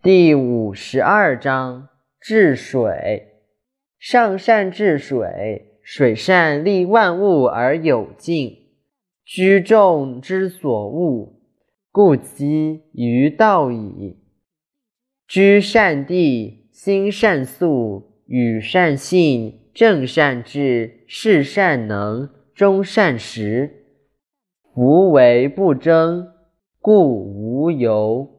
第五十二章治水。上善治水，水善利万物而有尽。居众之所恶，故几于道矣。居善地，心善素，与善信，正善治，事善能，终善时。夫为不争，故无尤。